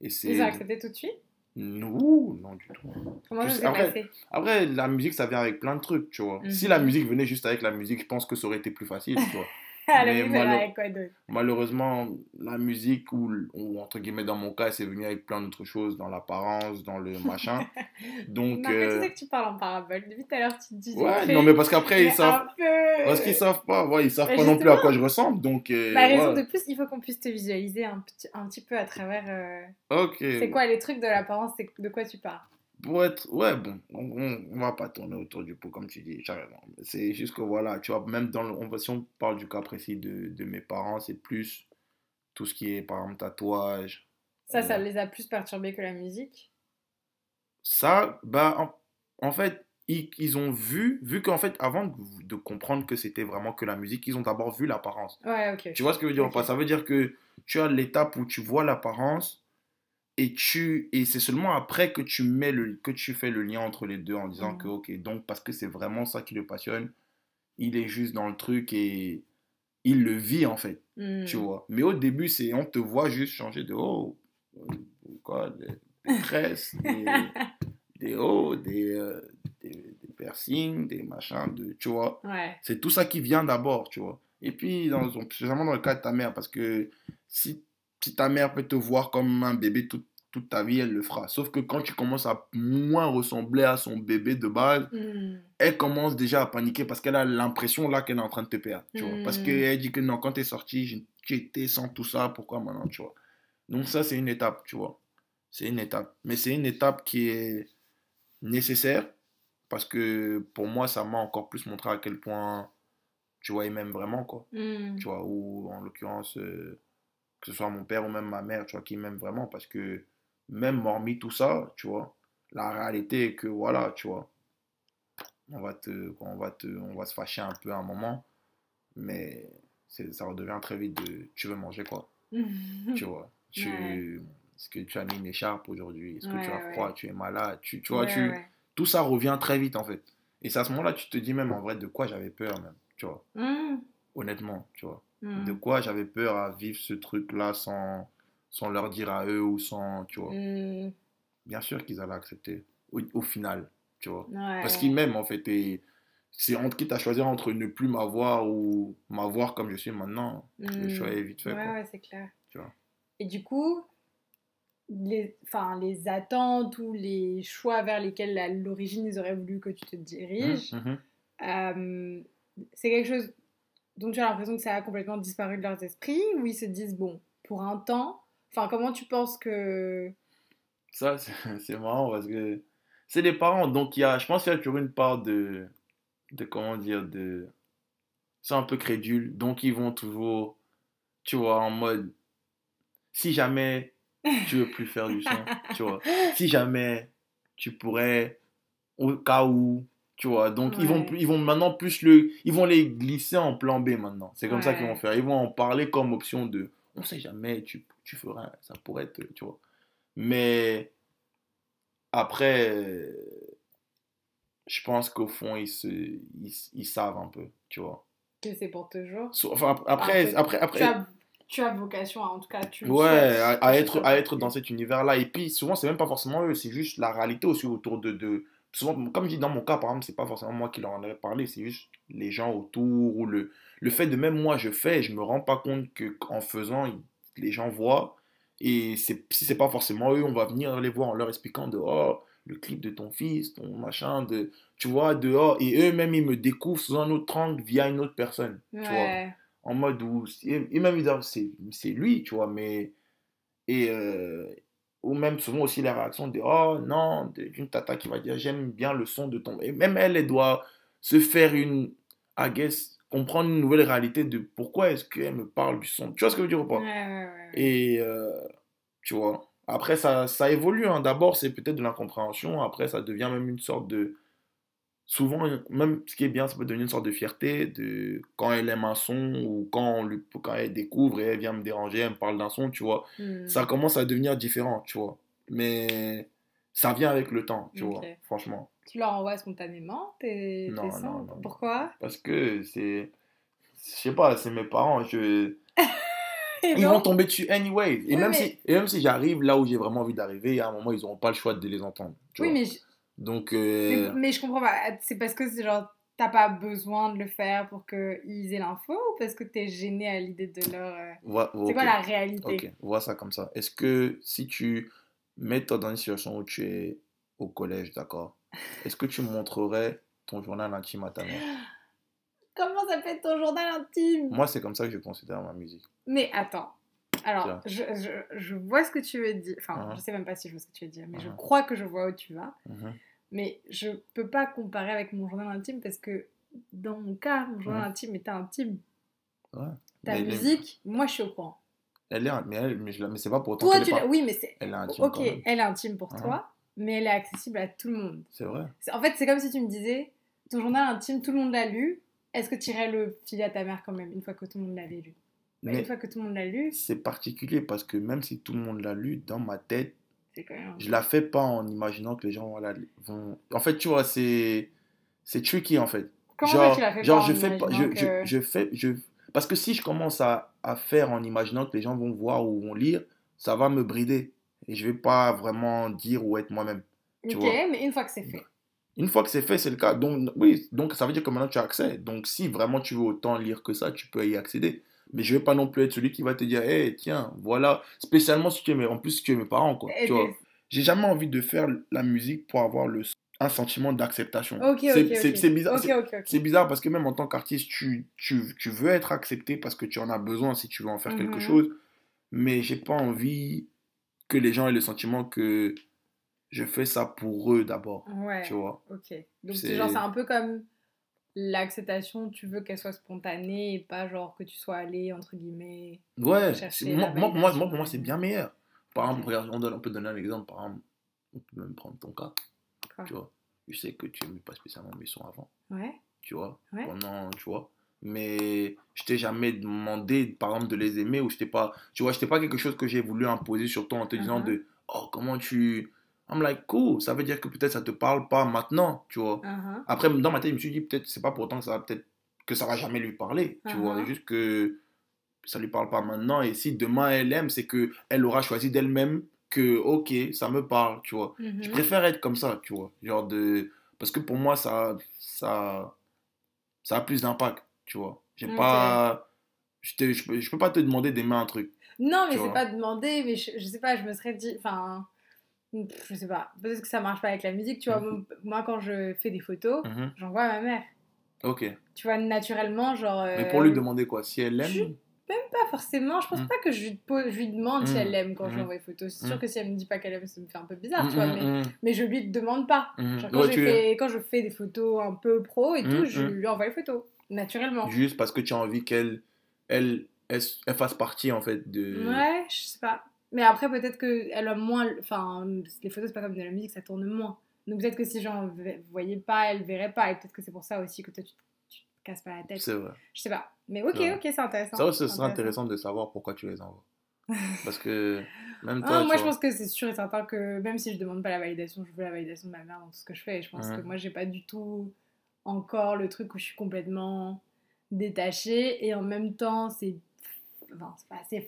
essayer. Ils ont accepté tout de suite? Non, non du tout. Comment ça après- passé? Après, la musique, ça vient avec plein de trucs, tu vois. Mhm. Si la musique venait juste avec la musique, je pense que ça aurait été plus facile, tu vois. Quoi Malheureusement, la musique, ou, ou, entre guillemets dans mon cas, c'est venu avec plein d'autres choses, dans l'apparence, dans le machin. Donc, non, mais tu sais que tu parles en parabole. Depuis tout à l'heure, tu te dis. Ouais, non, mais parce qu'après, ils savent. Peu... Parce qu'ils savent pas, ouais, ils savent pas non plus à quoi je ressemble. Donc, euh, bah, raison de plus, il faut qu'on puisse te visualiser un petit, un petit peu à travers. Euh... Ok. C'est quoi les trucs de l'apparence De quoi tu parles pour être, ouais, bon, on, on, va pas tourner autour du pot comme tu dis, C'est juste que voilà, tu vois, même dans le, on, si on parle du cas précis de, de mes parents, c'est plus tout ce qui est, par exemple, tatouage. Ça, ça les a plus perturbés que la musique? Ça, bah, en, fait, ils, ils, ont vu, vu qu'en fait, avant de, de comprendre que c'était vraiment que la musique, ils ont d'abord vu l'apparence. Ouais, ok. Tu vois ce que je veux dire okay. Ça veut dire que tu as l'étape où tu vois l'apparence et tu et c'est seulement après que tu mets le que tu fais le lien entre les deux en disant Mmh. que ok donc parce que c'est vraiment ça qui le passionne il est juste dans le truc et il le vit en fait tu Mmh. vois mais au début c'est on te voit juste changer de haut quoi des, des tresses des, des hauts des, euh, des, des piercings des machins de tu vois Ouais. c'est tout ça qui vient d'abord tu vois et puis dans spécialement dans le cas de ta mère parce que si si ta mère peut te voir comme un bébé toute, toute ta vie, elle le fera. Sauf que quand tu commences à moins ressembler à son bébé de base, Mmh. elle commence déjà à paniquer parce qu'elle a l'impression là qu'elle est en train de te perdre. Tu vois. Parce Mmh. qu'elle dit que non, quand tu es sorti, tu étais sans tout ça, pourquoi maintenant, tu vois. Donc ça, c'est une étape, tu vois. C'est une étape. Mais c'est une étape qui est nécessaire parce que pour moi, ça m'a encore plus montré à quel point, tu vois, il m'aime vraiment, quoi. Mmh. Tu vois, ou en l'occurrence... euh, que ce soit mon père ou même ma mère, tu vois, qui m'aiment vraiment parce que même hormis tout ça, tu vois, la réalité est que voilà, tu vois, on va te, on va te, on va se fâcher un peu à un moment, mais ça redevient très vite de, tu veux manger quoi, tu vois, tu, Ouais. est-ce que tu as mis une écharpe aujourd'hui, est-ce que tu as froid, ouais. tu es malade, tu, tu vois, tu, tout ça revient très vite en fait, et c'est à ce moment-là tu te dis même en vrai de quoi j'avais peur même, tu vois, Mmh. honnêtement, tu vois de Mmh. quoi j'avais peur à vivre ce truc-là sans, sans leur dire à eux ou sans, tu vois. Mmh. Bien sûr qu'ils allaient accepter, au, au final, tu vois. Ouais. Parce qu'ils m'aiment, en fait, et c'est entre quitte à choisir entre ne plus m'avoir ou m'avoir comme je suis maintenant, le choix Mmh. est vite fait, Ouais, quoi. ouais, c'est clair. Tu vois. Et du coup, les, enfin, les attentes ou les choix vers lesquels à l'origine ils auraient voulu que tu te diriges, Mhm, mhm. euh, c'est quelque chose dont tu as l'impression que ça a complètement disparu de leurs esprits ou ils se disent, bon, pour un temps, enfin, comment tu penses que... Ça, c'est c'est marrant parce que c'est les parents, donc il y a, je pense qu'il y a toujours une part de, de comment dire, de... C'est un peu crédule, donc ils vont toujours, tu vois, en mode, si jamais tu veux plus faire du son, tu vois, si jamais tu pourrais, au cas où, tu vois, donc ils vont, ils vont maintenant plus le, ils vont les glisser en plan B maintenant, c'est comme ça qu'ils vont faire, ils vont en parler comme option de, on sait jamais, tu, tu feras, ça pourrait être, tu vois, mais après, je pense qu'au fond, ils, se, ils, ils savent un peu, tu vois. que c'est pour toujours. So- Enfin, ap- après, après, tu, après, as, tu as vocation, à, en tout cas, tu ouais, à, être, à être dans cet univers-là. Et puis, souvent, c'est même pas forcément eux, c'est juste la réalité aussi autour de, de... Souvent, comme je dis dans mon cas, par exemple, c'est pas forcément moi qui leur en ai parlé, c'est juste les gens autour ou le, le fait de même moi je fais, je me rends pas compte que en faisant, les gens voient. Et si c'est pas forcément eux, on va venir les voir en leur expliquant de oh, le clip de ton fils, ton machin, de, tu vois, de oh, et eux-mêmes ils me découvrent sous un autre angle via une autre personne, tu vois en mode où et et même ils disent, c'est c'est lui tu vois mais et euh, ou même souvent aussi la réaction de oh non d'une tata qui va dire j'aime bien le son de ton et même elle elle doit se faire une I guess comprendre une nouvelle réalité de pourquoi est-ce qu'elle me parle du son tu vois ce que je veux dire ou Ouais, pas ouais, ouais. et euh, tu vois après ça ça évolue hein. d'abord c'est peut-être de l'incompréhension après ça devient même une sorte de souvent, même ce qui est bien, ça peut devenir une sorte de fierté de quand elle aime un son ou quand, on lui, quand elle découvre et elle vient me déranger, elle me parle d'un son, tu vois. Hmm. Ça commence à devenir différent, tu vois. Mais ça vient avec le temps, tu vois, franchement. Tu leur envoies spontanément tes, Non, tes non, sons? non, non. Pourquoi? Parce que c'est. Je sais pas, c'est mes parents. Je... Ils vont tomber dessus anyway. Et, Oui, même, mais- si, et même si j'arrive là où j'ai vraiment envie d'arriver, à un moment, ils n'auront pas le choix de les entendre. tu Oui, vois. mais Donc, mais, euh, mais je comprends pas. C'est parce que c'est genre t'as pas besoin de le faire pour qu'ils aient l'info ou parce que t'es gêné à l'idée de leur. euh, C'est quoi la réalité? Ok, vois ça comme ça. Est-ce que si tu mets toi dans une situation où tu es au collège, d'accord, est-ce que tu montrerais ton journal intime à ta mère? Comment ça fait ton journal intime? Moi, c'est comme ça que je considère ma musique. Mais attends. Alors, je, je, je vois ce que tu veux dire. Enfin, Mhm. je sais même pas si je vois ce que tu veux dire, mais je Mhm. crois que je vois où tu vas. Mhm. Mais je peux pas comparer avec mon journal intime parce que dans mon cas, mon journal Mhm. intime est intime. Ouais. Ta Mais est- musique, moi je suis au courant. Elle est, mais, elle, mais, mais c'est pas pour Toi, tu pas- Oui, mais c'est. Elle est intime Ok, elle est intime pour toi, mais elle est accessible à tout le monde. C'est vrai. C'est- En fait, c'est comme si tu me disais ton journal intime, tout le monde l'a lu. Est-ce que tu irais le filer à ta mère quand même, une fois que tout le monde l'avait lu? Mais Une fois que tout le monde l'a lu, c'est particulier parce que même si tout le monde l'a lu, dans ma tête, quand même. je la fais pas en imaginant que les gens voilà, vont. En fait, tu vois, c'est c'est tricky en fait. Comment genre, tu l'as fait genre pas je fais pas, je, je, fais, je, parce que si je commence à, à faire en imaginant que les gens vont voir ou vont lire, ça va me brider et je vais pas vraiment dire ou être moi-même. Ok, vois. mais une fois que c'est fait. Une fois que c'est fait, c'est le cas. Donc oui, donc ça veut dire que maintenant tu as accès. Donc si vraiment tu veux autant lire que ça, tu peux y accéder. Mais je vais pas non plus être celui qui va te dire, hey, tiens, voilà. Spécialement si tu es mes, en plus tu es mes parents, quoi. Et Tu vois. puis- J'ai jamais envie de faire la musique pour avoir le, un sentiment d'acceptation. Ok, ok, C'est- bizarre. C'est- bizarre parce que même en tant qu'artiste, tu, tu, tu veux être accepté parce que tu en as besoin si tu veux en faire quelque Mhm. chose. Mais j'ai pas envie que les gens aient le sentiment que je fais ça pour eux d'abord. Ouais. Tu vois. Ok. Donc genre c'est un peu comme l'acceptation, tu veux qu'elle soit spontanée et pas genre que tu sois allé entre guillemets. Ouais, moi, moi, moi, pour moi, c'est bien meilleur. Par exemple, regarde, on, donne- on peut donner un exemple. Par exemple, on peut même prendre ton cas. Quoi? Tu vois. Je sais que tu n'aimais pas spécialement mes sons avant. Ouais. Tu vois. Ouais. Pendant, tu vois. Mais je t'ai jamais demandé, par exemple, de les aimer ou je t'ai pas. Tu vois, je t'ai pas quelque chose que j'ai voulu imposer sur toi en te disant Mhm. de. Oh, comment tu. I'm like, cool. Ça veut dire que peut-être ça te parle pas maintenant. Tu vois. Uh-huh. Après, dans ma tête, je me suis dit, peut-être, c'est pas pour autant que ça va peut-être, que ça va jamais lui parler, tu vois. Mhm. C'est juste que ça lui parle pas maintenant. Et si demain elle aime, c'est que elle aura choisi d'elle-même que, ok, ça me parle, tu vois. Je Mhm. préfère être comme ça, tu vois. Genre de, parce que pour moi, ça, ça, ça a plus d'impact, tu vois. J'ai pas, je, te, je, peux, je peux pas te demander d'aimer un truc. Non, mais c'est vois. pas demandé, mais je, je sais pas, je me serais dit, enfin, je sais pas, peut-être que ça marche pas avec la musique, tu vois. Mhm. Moi, quand je fais des photos, Mhm. j'envoie à ma mère. Ok. Tu vois, naturellement, genre. Mais euh, pour lui demander quoi, si elle je- aime, Pas forcément, je pense Mhm. pas que je lui, pose- je lui demande si elle aime quand je lui envoie les photos. C'est sûr que si elle me dit pas qu'elle aime, ça me fait un peu bizarre, tu vois, mais, mais je lui demande pas. Genre, quand, Ouais, tu- fait- quand je fais des photos un peu pro et tout, je lui envoie les photos, naturellement. Juste parce que tu as envie qu'elle elle, elle, elle fasse partie en fait de. Ouais, je sais pas. Mais après, peut-être qu'elle a moins. Enfin, les photos, c'est pas comme de la musique, ça tourne moins. Donc peut-être que si j'en voyais pas, elle verrait pas. Et peut-être que c'est pour ça aussi que toi, tu, tu te casses pas la tête. C'est vrai. Je sais pas. Mais ok, ok, c'est intéressant. Ça, ce c'est serait intéressant de savoir pourquoi tu les envoies. Parce que même toi, Ah, moi, je vois. pense que c'est sûr et certain que même si je demande pas la validation, je veux la validation de ma mère dans tout ce que je fais. Et je pense que moi, j'ai pas du tout encore le truc où je suis complètement détachée. Et en même temps, c'est enfin,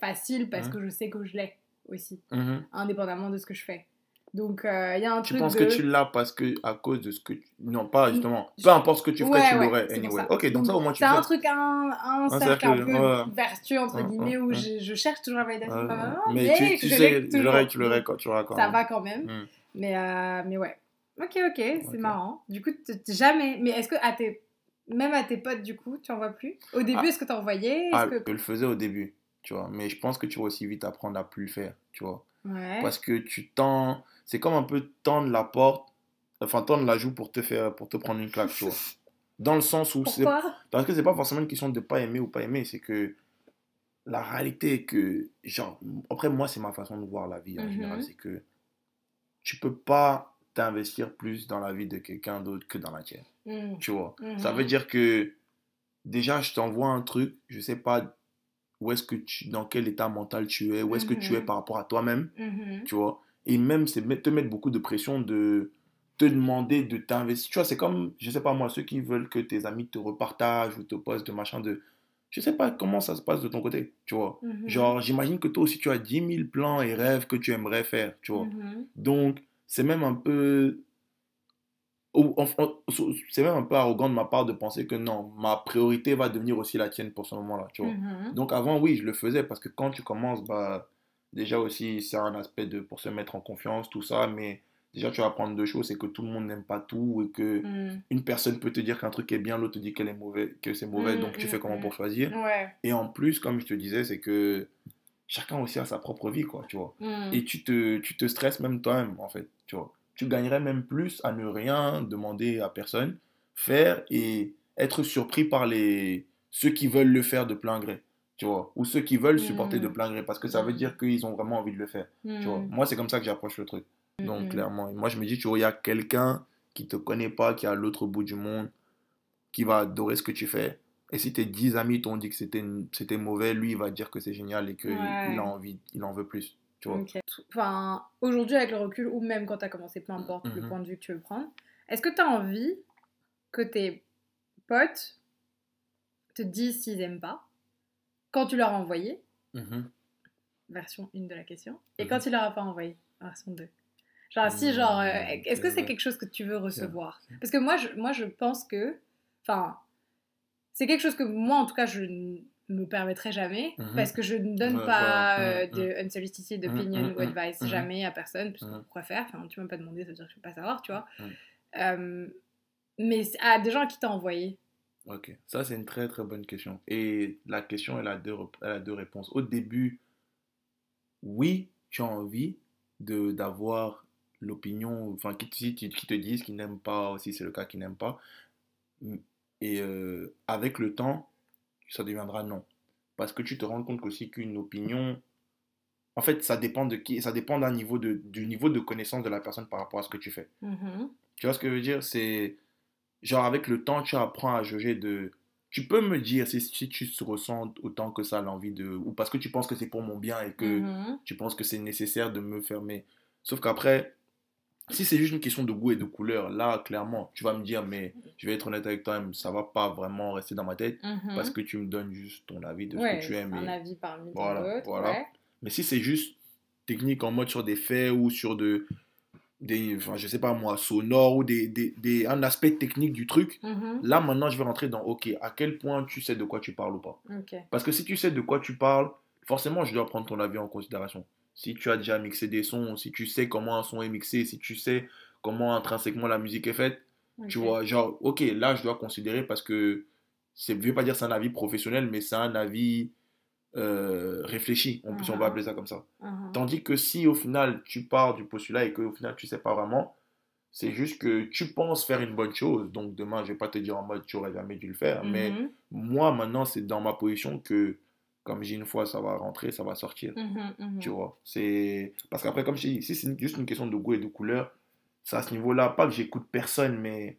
facile parce que je sais que je l'ai aussi, Mhm. indépendamment de ce que je fais. Donc, euh, il y a un Tu truc penses de... que tu l'as parce que à cause de ce que tu... non pas justement Je- peu importe ce que tu ferais Ouais, tu ouais, l'aurais pour anyway ok donc ça au moins tu C'est un truc, un, un cercle, cercle, un peu ouais. vertueux, entre Ouais, guillemets, ouais, où ouais. je, je cherche toujours la validation de ma Ouais, maman, mais tu, tu sais l'aurais tu l'aurais Donc, quand tu l'auras quand Ça même. va quand même. Mm. Mais, euh, mais ouais. Ok, ok, c'est marrant. Du coup, jamais. Mais est-ce que à tes... même à tes potes, du coup, tu en vois plus? Au début, Ah. est-ce que tu en voyais Ah, que... je le faisais au début tu vois mais je pense que tu vas aussi vite apprendre à plus le faire tu vois Ouais. parce que tu tends c'est comme un peu tendre la porte enfin tendre la joue pour te faire pour te prendre une claque tu vois dans le sens où c'est Parce que c'est pas forcément une question de pas aimer ou pas aimer, c'est que la réalité est que, genre, après moi, c'est ma façon de voir la vie en Mhm. général, c'est que tu peux pas t'investir plus dans la vie de quelqu'un d'autre que dans la tienne, Mm. tu vois. Mhm. Ça veut dire que, déjà, je t'envoie un truc, je sais pas où est-ce que tu, dans quel état mental tu es, où est-ce que tu es Mhm. par rapport à toi-même, Mhm. tu vois. Et même, c'est te mettre beaucoup de pression de te demander de t'investir. Tu vois, c'est comme, je sais pas moi, ceux qui veulent que tes amis te repartagent ou te postent de machin de... Je sais pas comment ça se passe de ton côté, tu vois. Mhm. Genre, j'imagine que toi aussi, tu as 10 000 plans et rêves que tu aimerais faire, tu vois. Donc, c'est même un peu c'est même un peu arrogant de ma part de penser que non, ma priorité va devenir aussi la tienne pour ce moment-là, tu vois. Mhm. Donc avant, oui, je le faisais parce que quand tu commences, bah, déjà aussi, c'est un aspect de, pour se mettre en confiance, tout ça, mais déjà, tu vas apprendre deux choses, c'est que tout le monde n'aime pas tout et que Mm. une personne peut te dire qu'un truc est bien, l'autre te dit qu'elle est mauvais, que c'est mauvais, Mm, donc tu fais comment mm. pour choisir. Ouais. Et en plus, comme je te disais, c'est que chacun aussi a sa propre vie, quoi, tu vois. Et tu te, tu te stresses même toi-même, en fait, tu vois. Tu gagnerais même plus à ne rien demander à personne, faire et être surpris par les ceux qui veulent le faire de plein gré, tu vois. Ou ceux qui veulent supporter de Mm. plein gré, parce que ça veut dire qu'ils ont vraiment envie de le faire, tu vois. Mm. Moi, c'est comme ça que j'approche le truc. Donc, clairement, moi, je me dis, tu vois, il y a quelqu'un qui te connaît pas, qui est à l'autre bout du monde, qui va adorer ce que tu fais. Et si tes 10 amis t'ont dit que c'était c'était mauvais, lui, il va dire que c'est génial et qu'il Ouais. il a envie, il en veut plus, tu vois. Enfin, aujourd'hui, avec le recul, ou même quand tu as commencé, peu importe le Mhm. point de vue que tu veux prendre, est-ce que tu as envie que tes potes te disent s'ils aiment pas quand tu leur as envoyé, Mhm. version 1 de la question, et Mhm. quand tu leur as pas envoyé, version 2 Genre, si, genre, euh, Mhm, est-ce que c'est quelque chose que tu veux recevoir? Parce que moi je, moi, je pense que, enfin, c'est quelque chose que moi, en tout cas, je me permettrai jamais, Mhm. parce que je ne donne Ouais, pas voilà. euh, Mhm, de unsolicited opinion Mhm, ou mhm, advice mhm. jamais à personne, parce que Mhm. pourquoi faire Enfin, tu m'as pas demandé, ça veut dire que je peux pas savoir, tu vois. Mhm. Euh, mais à des gens qui t'as envoyé. Ok, ça c'est une très très bonne question. Et la question, elle a deux, elle a deux réponses. Au début, oui, tu as envie de d'avoir l'opinion, enfin, qui, te- qui, qui te disent qu'ils n'aiment pas, si c'est le cas, qu'ils n'aiment pas. Et euh, avec le temps, ça deviendra non. Parce que tu te rends compte aussi qu'une opinion, en fait, ça dépend de qui, ça dépend d'un niveau de, du niveau de connaissance de la personne par rapport à ce que tu fais. Mhm. Tu vois ce que je veux dire? C'est genre avec le temps, tu apprends à juger de. Tu peux me dire si, si tu te ressens autant que ça l'envie de. Ou parce que tu penses que c'est pour mon bien et que Mhm. tu penses que c'est nécessaire de me fermer. Sauf qu'après, si c'est juste une question de goût et de couleur, là, clairement, tu vas me dire, mais je vais être honnête avec toi, ça va pas vraiment rester dans ma tête Mhm. parce que tu me donnes juste ton avis de ce que tu aimes. un et- avis parmi Voilà, d'autres. voilà. ouais. Mais si c'est juste technique en mode sur des faits ou sur de, des, enfin, je sais pas moi, sonore ou des, des, des- un aspect technique du truc, Mhm. là maintenant je vais rentrer dans, ok, à quel point tu sais de quoi tu parles ou pas. Parce que si tu sais de quoi tu parles, forcément je dois prendre ton avis en considération. Si tu as déjà mixé des sons, si tu sais comment un son est mixé, si tu sais comment intrinsèquement la musique est faite, tu vois, genre, ok, là je dois considérer parce que, c'est, je vais pas dire c'est un avis professionnel, mais c'est un avis euh, réfléchi, on, si on peut Mhm. appeler ça comme ça. Mhm. Tandis que si au final tu pars du postulat et qu'au final tu sais pas vraiment, c'est juste que tu penses faire une bonne chose. Donc demain, je vais pas te dire en mode tu aurais jamais dû le faire. Mais Mhm. moi maintenant, c'est dans ma position que, comme j'ai une fois, ça va rentrer, ça va sortir. Mhm. Mhm. Tu vois. C'est parce qu'après, comme je t'ai dit, si c'est juste une question de goût et de couleur, c'est à ce niveau-là, pas que j'écoute personne, mais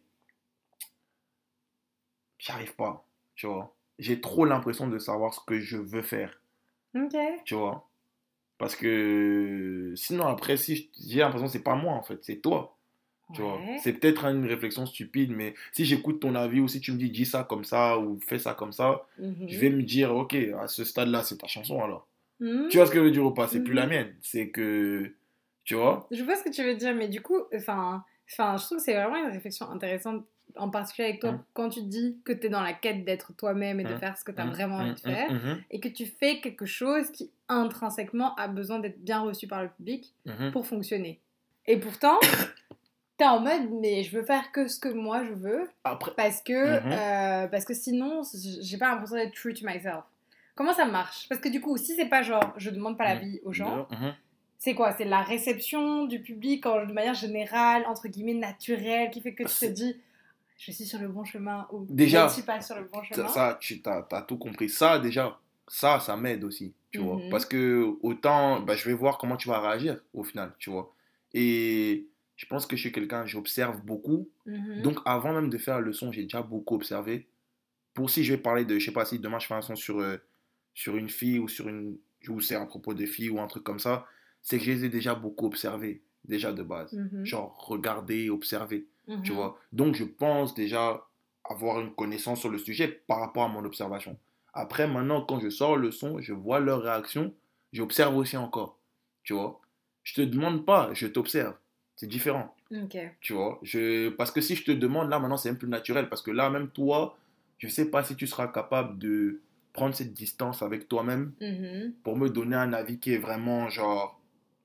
j'arrive pas. Tu vois. J'ai trop l'impression de savoir ce que je veux faire Ok. tu vois. Parce que sinon, après, si j'ai l'impression que c'est pas moi en fait, c'est toi. Tu vois. Ouais. C'est peut-être une réflexion stupide, mais si j'écoute ton avis ou si tu me dis dis ça comme ça ou fais ça comme ça, je vais me dire ok, à ce stade-là, c'est ta chanson alors. Mhm. Tu vois ce que je veux dire ou pas? C'est plus la mienne. C'est que. Tu vois? Je vois ce que tu veux dire, mais du coup, enfin, enfin, je trouve que c'est vraiment une réflexion intéressante, en particulier avec toi, Mhm. quand tu dis que tu es dans la quête d'être toi-même et de Mhm. faire ce que tu as Mhm, vraiment envie de faire, et que tu fais quelque chose qui intrinsèquement a besoin d'être bien reçu par le public pour fonctionner. Et pourtant, t'es en mode, mais je veux faire que ce que moi je veux, Après. parce que, Mhm. euh, parce que sinon, j'ai pas l'impression d'être true to myself. Comment ça marche? Parce que du coup, si c'est pas genre, je demande pas l'avis aux gens, Mhm. c'est quoi? C'est la réception du public en, de manière générale, entre guillemets, naturelle, qui fait que tu te dis, je suis sur le bon chemin ou Déjà, je ne suis pas sur le bon chemin. Ça, ça, tu as, tout compris. Ça, déjà, ça, ça m'aide aussi, tu vois. Mhm. Parce que autant, bah, je vais voir comment tu vas réagir au final, tu vois. Et je pense que je suis quelqu'un, j'observe beaucoup. Mhm. Donc, avant même de faire le son, j'ai déjà beaucoup observé. Pour si je vais parler de, je sais pas, si demain je fais un son sur, euh, sur une fille ou sur une, ou c'est à propos de filles ou un truc comme ça, c'est que je les ai déjà beaucoup observés, déjà de base. Mhm. Genre, regarder, observer tu Mhm. vois. Donc, je pense déjà avoir une connaissance sur le sujet par rapport à mon observation. Après, maintenant, quand je sors le son, je vois leur réaction, j'observe aussi encore, tu vois. Je te demande pas, je t'observe. C'est différent. Tu vois, je... parce que si je te demande, là, maintenant, c'est un peu naturel. Parce que là, même toi, je sais pas si tu seras capable de prendre cette distance avec toi-même Mhm. pour me donner un avis qui est vraiment, genre,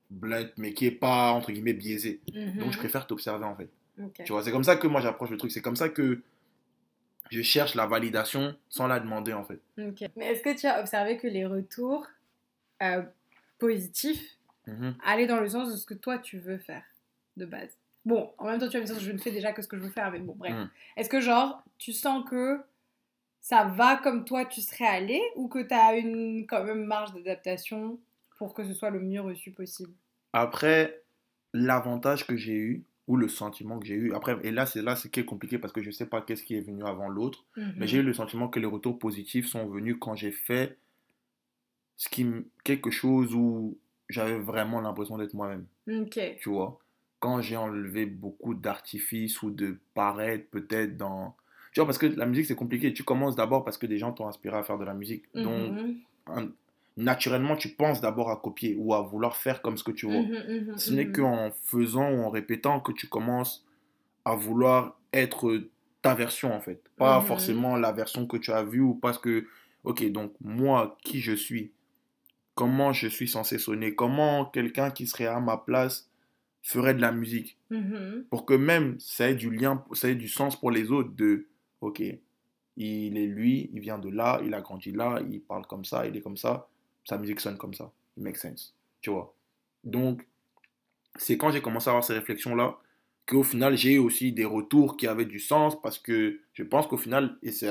blunt, mais qui est pas, entre guillemets, biaisé. Donc, je préfère t'observer, en fait. Tu vois, c'est comme ça que moi, j'approche le truc. C'est comme ça que je cherche la validation sans la demander, en fait. Mais est-ce que tu as observé que les retours euh, positifs Mhm. allaient dans le sens de ce que toi tu veux faire? De base Bon, en même temps, tu vas me dire je ne fais déjà que ce que je veux faire, mais bon, bref. Mhm. Est-ce que, genre, tu sens que ça va comme toi tu serais allé ou que tu as une quand même marge d'adaptation pour que ce soit le mieux reçu possible? Après, l'avantage que j'ai eu, ou le sentiment que j'ai eu, après, et là, c'est là ce qui est compliqué parce que je sais pas qu'est-ce qui est venu avant l'autre, mais j'ai eu le sentiment que les retours positifs sont venus quand j'ai fait ce qui, quelque chose où j'avais vraiment l'impression d'être moi-même, Ok. tu vois? Quand j'ai enlevé beaucoup d'artifices ou de paraître peut-être dans... Tu vois, parce que la musique, c'est compliqué. Tu commences d'abord parce que des gens t'ont inspiré à faire de la musique. Donc, Mhm. un- naturellement, tu penses d'abord à copier ou à vouloir faire comme ce que tu vois. Mhm, mhm, Ce n'est qu'en faisant ou en répétant que tu commences à vouloir être ta version en fait. Pas forcément la version que tu as vue ou parce que, ok, donc moi, qui je suis, comment je suis censé sonner, comment quelqu'un qui serait à ma place ferait de la musique Mhm. pour que même ça ait du lien, ça ait du sens pour les autres de, ok, il est lui, il vient de là, il a grandi là, il parle comme ça, il est comme ça, sa musique sonne comme ça. It makes sense, tu vois. Donc, c'est quand j'ai commencé à avoir ces réflexions-là qu'au final, j'ai eu aussi des retours qui avaient du sens parce que je pense qu'au final, et c'est,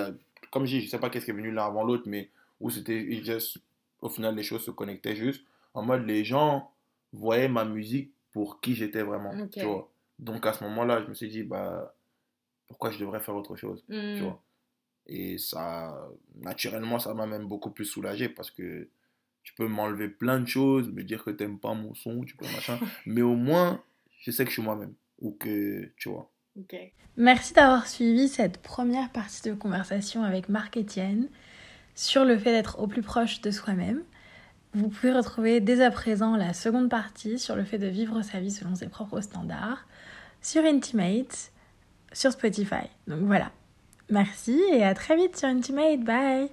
comme je dis, je sais pas qu'est-ce qui est venu l'un avant l'autre, mais où c'était it just- au final, les choses se connectaient juste en mode les gens voyaient ma musique pour qui j'étais vraiment, tu vois. Donc, à ce moment-là, je me suis dit, bah, pourquoi je devrais faire autre chose, tu Mhm. vois. Et ça, naturellement, ça m'a même beaucoup plus soulagé parce que tu peux m'enlever plein de choses, me dire que t'aimes pas mon son, tu peux machin, mais au moins, je sais que je suis moi-même. Ou que, tu vois. Ok. Merci d'avoir suivi cette première partie de conversation avec Marc Etienne sur le fait d'être au plus proche de soi-même. Vous pouvez retrouver dès à présent la seconde partie sur le fait de vivre sa vie selon ses propres standards sur Intimate, sur Spotify. Donc voilà. Merci et à très vite sur Intimate. Bye